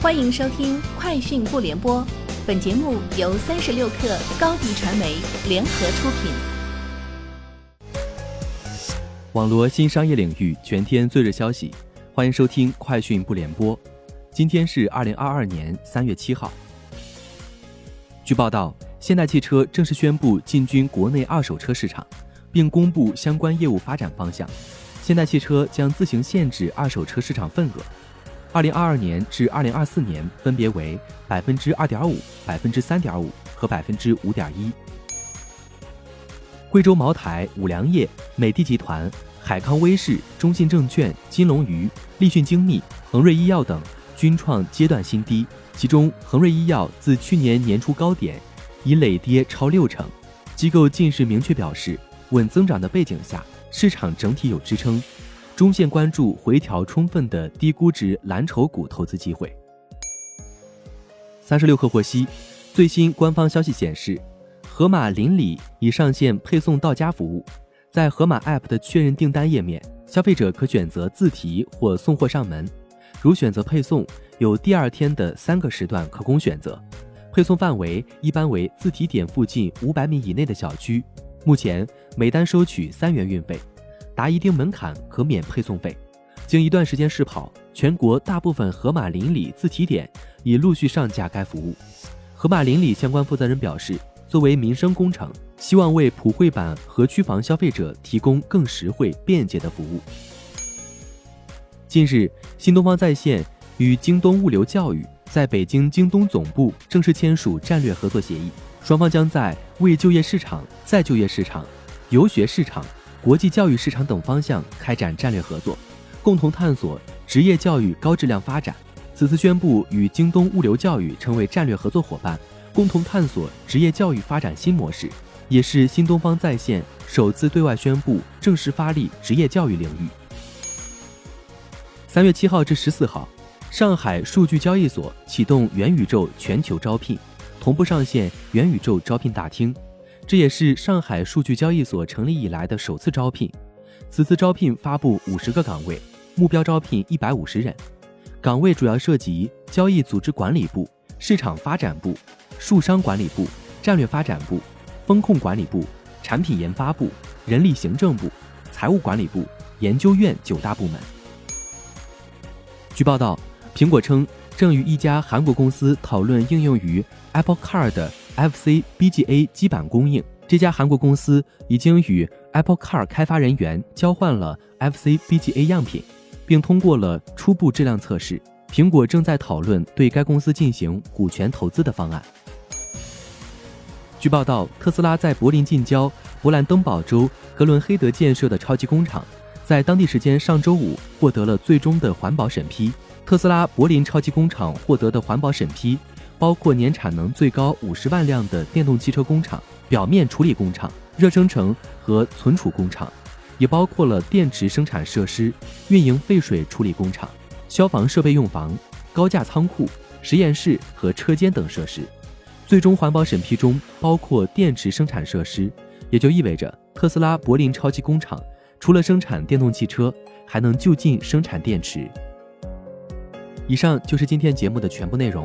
欢迎收听《快讯不联播》，本节目由三十六克高低传媒联合出品。网罗新商业领域全天最热消息，欢迎收听《快讯不联播》。今天是二零二二年三月七号。据报道，现代汽车正式宣布进军国内二手车市场，并公布相关业务发展方向。现代汽车将自行限制二手车市场份额。二零二二年至二零二四年分别为百分之二点五、百分之三点五和百分之五点一。贵州茅台、五粮液、美的集团、海康威视、中信证券、金龙鱼、立讯精密、恒瑞医药等均创阶段新低，其中恒瑞医药自去年年初高点已累跌超六成。机构近日明确表示，稳增长的背景下，市场整体有支撑。中线关注回调充分的低估值蓝筹股投资机会。三十六氪获悉，最新官方消息显示，盒马邻里已上线配送到家服务。在盒马 App 的确认订单页面，消费者可选择自提或送货上门。如选择配送，有第二天的三个时段可供选择。配送范围一般为自提点附近五百米以内的小区。目前每单收取三元运费。达一定门槛可免配送费。经一段时间试跑，全国大部分盒马邻里自提点已陆续上架该服务。盒马邻里相关负责人表示，作为民生工程，希望为普惠版和区房消费者提供更实惠、便捷的服务。近日，新东方在线与京东物流教育在北京京东总部正式签署战略合作协议，双方将在为就业市场、再就业市场、游学市场。国际教育市场等方向开展战略合作，共同探索职业教育高质量发展。此次宣布与京东物流教育成为战略合作伙伴，共同探索职业教育发展新模式，也是新东方在线首次对外宣布正式发力职业教育领域。三月七号至十四号，上海数据交易所启动元宇宙全球招聘，同步上线元宇宙招聘大厅。这也是上海数据交易所成立以来的首次招聘。此次招聘发布五十个岗位，目标招聘一百五十人。岗位主要涉及交易组织管理部、市场发展部、数商管理部、战略发展部、风控管理部、产品研发部、人力行政部、财务管理部、研究院九大部门。据报道，苹果称正与一家韩国公司讨论应用于 Apple Car 的。FC BGA 基板供应，这家韩国公司已经与 Apple Car 开发人员交换了 FC BGA 样品，并通过了初步质量测试。苹果正在讨论对该公司进行股权投资的方案。据报道，特斯拉在柏林近郊勃兰登堡州格伦黑德建设的超级工厂，在当地时间上周五获得了最终的环保审批。特斯拉柏林超级工厂获得的环保审批。包括年产能最高五十万辆的电动汽车工厂、表面处理工厂、热生成和存储工厂，也包括了电池生产设施、运营废水处理工厂、消防设备用房、高架仓库、实验室和车间等设施。最终环保审批中包括电池生产设施，也就意味着特斯拉柏林超级工厂除了生产电动汽车，还能就近生产电池。以上就是今天节目的全部内容。